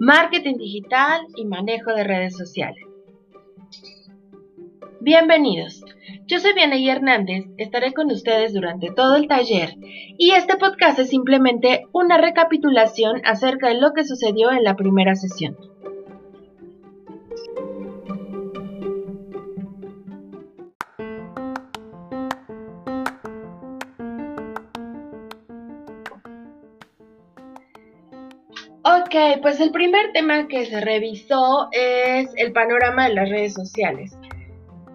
marketing digital y manejo de redes sociales. Bienvenidos. Yo soy Vianey Hernández, estaré con ustedes durante todo el taller y este podcast es simplemente una recapitulación acerca de lo que sucedió en la primera sesión. Pues el primer tema que se revisó es el panorama de las redes sociales.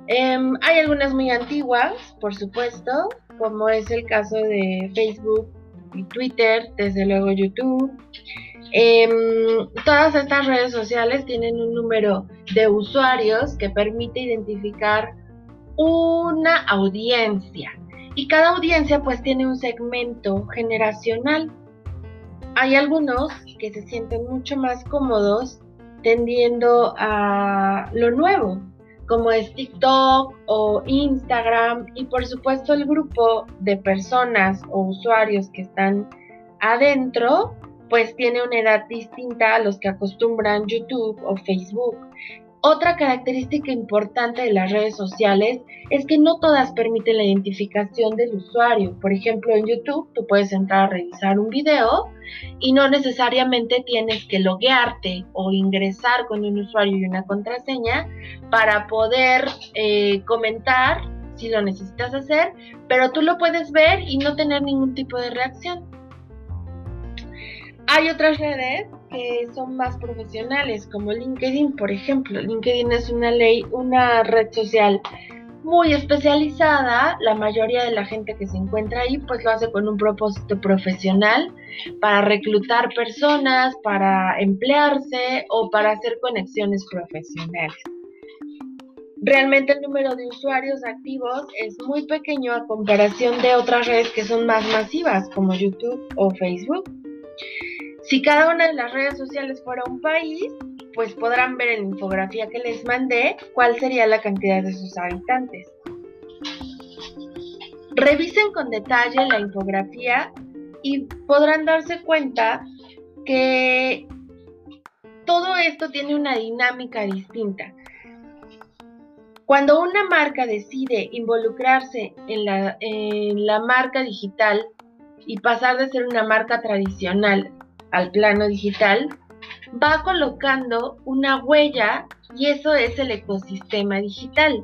Em, hay algunas muy antiguas, por supuesto, como es el caso de Facebook y Twitter, desde luego YouTube. Em, todas estas redes sociales tienen un número de usuarios que permite identificar una audiencia y cada audiencia pues tiene un segmento generacional hay algunos que se sienten mucho más cómodos tendiendo a lo nuevo, como es TikTok o Instagram y por supuesto el grupo de personas o usuarios que están adentro pues tiene una edad distinta a los que acostumbran YouTube o Facebook. Otra característica importante de las redes sociales es que no todas permiten la identificación del usuario. Por ejemplo, en YouTube tú puedes entrar a revisar un video y no necesariamente tienes que loguearte o ingresar con un usuario y una contraseña para poder eh, comentar si lo necesitas hacer, pero tú lo puedes ver y no tener ningún tipo de reacción. Hay otras redes que son más profesionales, como LinkedIn, por ejemplo. LinkedIn es una ley, una red social muy especializada. La mayoría de la gente que se encuentra ahí, pues lo hace con un propósito profesional para reclutar personas, para emplearse o para hacer conexiones profesionales. Realmente el número de usuarios activos es muy pequeño a comparación de otras redes que son más masivas, como YouTube o Facebook. Si cada una de las redes sociales fuera un país, pues podrán ver en la infografía que les mandé cuál sería la cantidad de sus habitantes. Revisen con detalle la infografía y podrán darse cuenta que todo esto tiene una dinámica distinta. Cuando una marca decide involucrarse en la, en la marca digital y pasar de ser una marca tradicional al plano digital, va colocando una huella y eso es el ecosistema digital.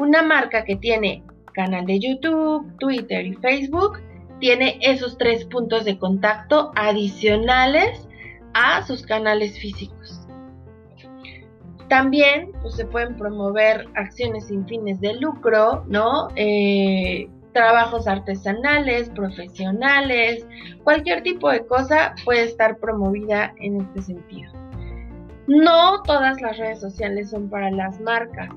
Una marca que tiene canal de YouTube, Twitter y Facebook tiene esos tres puntos de contacto adicionales a sus canales físicos. También pues, se pueden promover acciones sin fines de lucro, ¿no? Eh, trabajos artesanales, profesionales, cualquier tipo de cosa puede estar promovida en este sentido. No todas las redes sociales son para las marcas.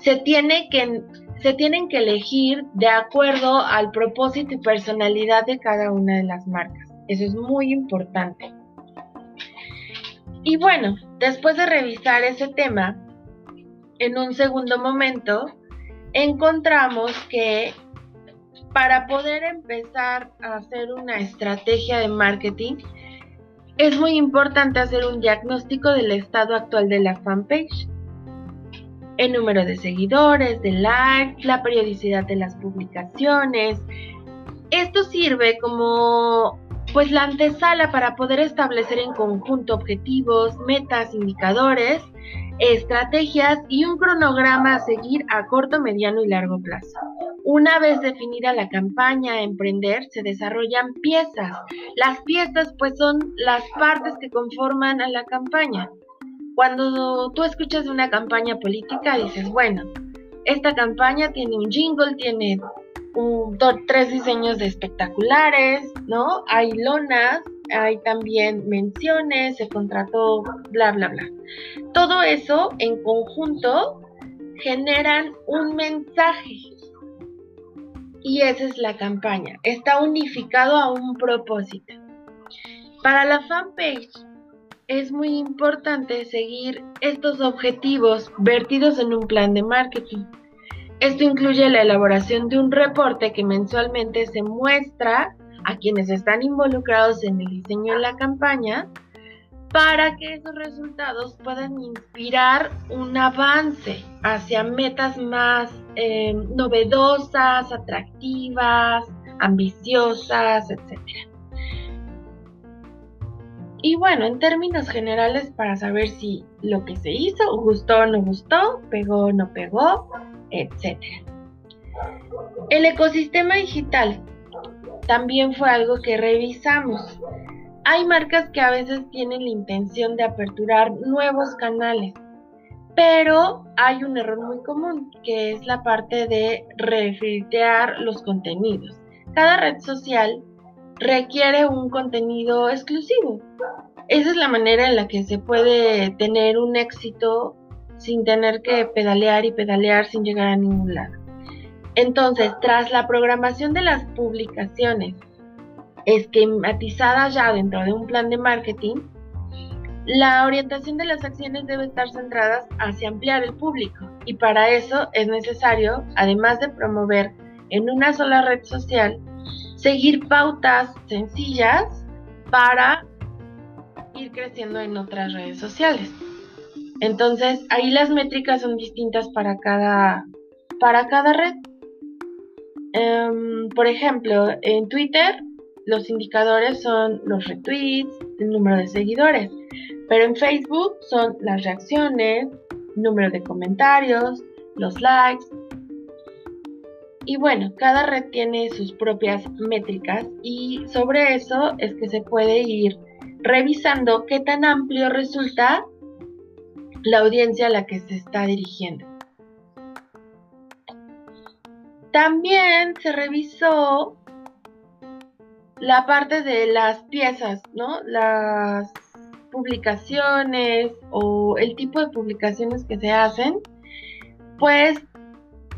Se, tiene que, se tienen que elegir de acuerdo al propósito y personalidad de cada una de las marcas. Eso es muy importante. Y bueno, después de revisar ese tema, en un segundo momento encontramos que para poder empezar a hacer una estrategia de marketing, es muy importante hacer un diagnóstico del estado actual de la fanpage. El número de seguidores, de likes, la periodicidad de las publicaciones. Esto sirve como pues la antesala para poder establecer en conjunto objetivos, metas, indicadores estrategias y un cronograma a seguir a corto, mediano y largo plazo. Una vez definida la campaña a emprender, se desarrollan piezas. Las piezas pues son las partes que conforman a la campaña. Cuando tú escuchas una campaña política dices, bueno, esta campaña tiene un jingle, tiene tres diseños de espectaculares, ¿no? Hay lonas, hay también menciones, se contrató, bla, bla, bla. Todo eso en conjunto generan un mensaje. Y esa es la campaña. Está unificado a un propósito. Para la fanpage es muy importante seguir estos objetivos vertidos en un plan de marketing. Esto incluye la elaboración de un reporte que mensualmente se muestra a quienes están involucrados en el diseño de la campaña para que esos resultados puedan inspirar un avance hacia metas más eh, novedosas, atractivas, ambiciosas, etc. Y bueno, en términos generales, para saber si lo que se hizo gustó o no gustó, pegó o no pegó, etc. El ecosistema digital también fue algo que revisamos. Hay marcas que a veces tienen la intención de aperturar nuevos canales, pero hay un error muy común, que es la parte de refiltear los contenidos. Cada red social requiere un contenido exclusivo. Esa es la manera en la que se puede tener un éxito sin tener que pedalear y pedalear sin llegar a ningún lado. Entonces, tras la programación de las publicaciones esquematizadas ya dentro de un plan de marketing, la orientación de las acciones debe estar centradas hacia ampliar el público y para eso es necesario, además de promover en una sola red social, seguir pautas sencillas para ir creciendo en otras redes sociales. Entonces, ahí las métricas son distintas para cada, para cada red. Em, por ejemplo, en Twitter los indicadores son los retweets, el número de seguidores, pero en Facebook son las reacciones, número de comentarios, los likes, y bueno, cada red tiene sus propias métricas y sobre eso es que se puede ir revisando qué tan amplio resulta la audiencia a la que se está dirigiendo. También se revisó la parte de las piezas, ¿no? Las publicaciones o el tipo de publicaciones que se hacen, pues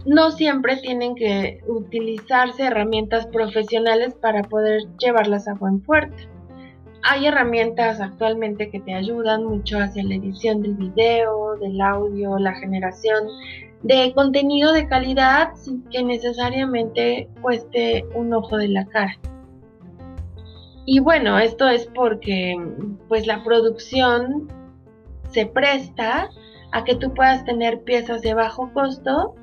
no siempre tienen que utilizarse herramientas profesionales para poder llevarlas a buen puerto. Hay herramientas actualmente que te ayudan mucho hacia la edición del video, del audio, la generación de contenido de calidad sin que necesariamente cueste un ojo de la cara. Y bueno, esto es porque pues la producción se presta a que tú puedas tener piezas de bajo costo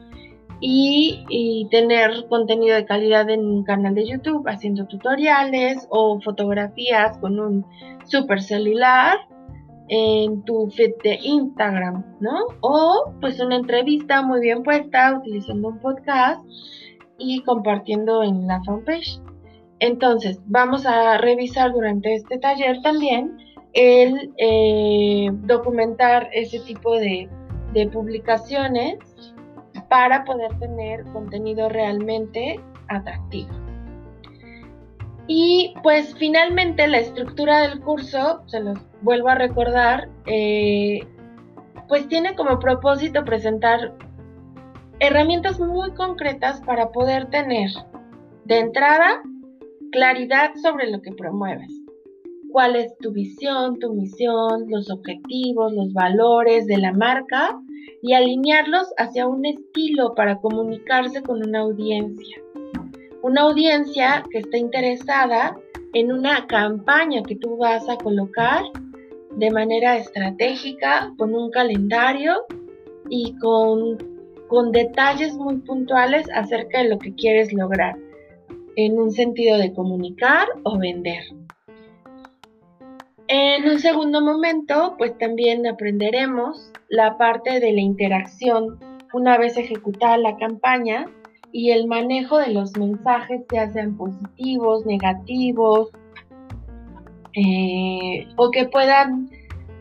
y, tener contenido de calidad en un canal de YouTube haciendo tutoriales o fotografías con un super celular en tu feed de Instagram, ¿no? O pues una entrevista muy bien puesta utilizando un podcast y compartiendo en la fanpage. Entonces, vamos a revisar durante este taller también el eh, documentar ese tipo de, de publicaciones para poder tener contenido realmente atractivo. Y pues finalmente la estructura del curso, se los vuelvo a recordar, eh, pues tiene como propósito presentar herramientas muy concretas para poder tener de entrada claridad sobre lo que promueves. ¿Cuál es tu visión, tu misión, los objetivos, los valores de la marca y alinearlos hacia un estilo para comunicarse con una audiencia. Una audiencia que está interesada en una campaña que tú vas a colocar de manera estratégica, con un calendario y con, con detalles muy puntuales acerca de lo que quieres lograr, en un sentido de comunicar o vender. En un segundo momento, pues también aprenderemos la parte de la interacción una vez ejecutada la campaña y el manejo de los mensajes, ya sean positivos, negativos, eh, o que puedan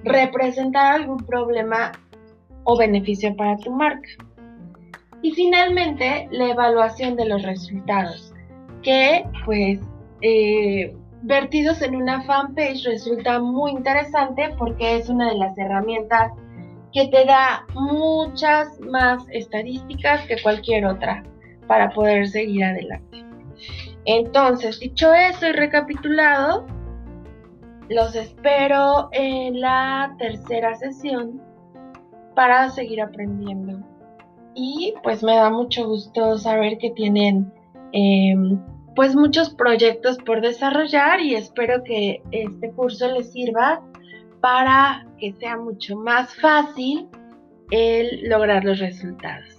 representar algún problema o beneficio para tu marca. Y finalmente, la evaluación de los resultados, que pues eh, vertidos en una fanpage resulta muy interesante porque es una de las herramientas que te da muchas más estadísticas que cualquier otra para poder seguir adelante. Entonces, dicho eso y recapitulado, los espero en la tercera sesión para seguir aprendiendo. Y pues me da mucho gusto saber que tienen em, pues muchos proyectos por desarrollar y espero que este curso les sirva para que sea mucho más fácil el lograr los resultados.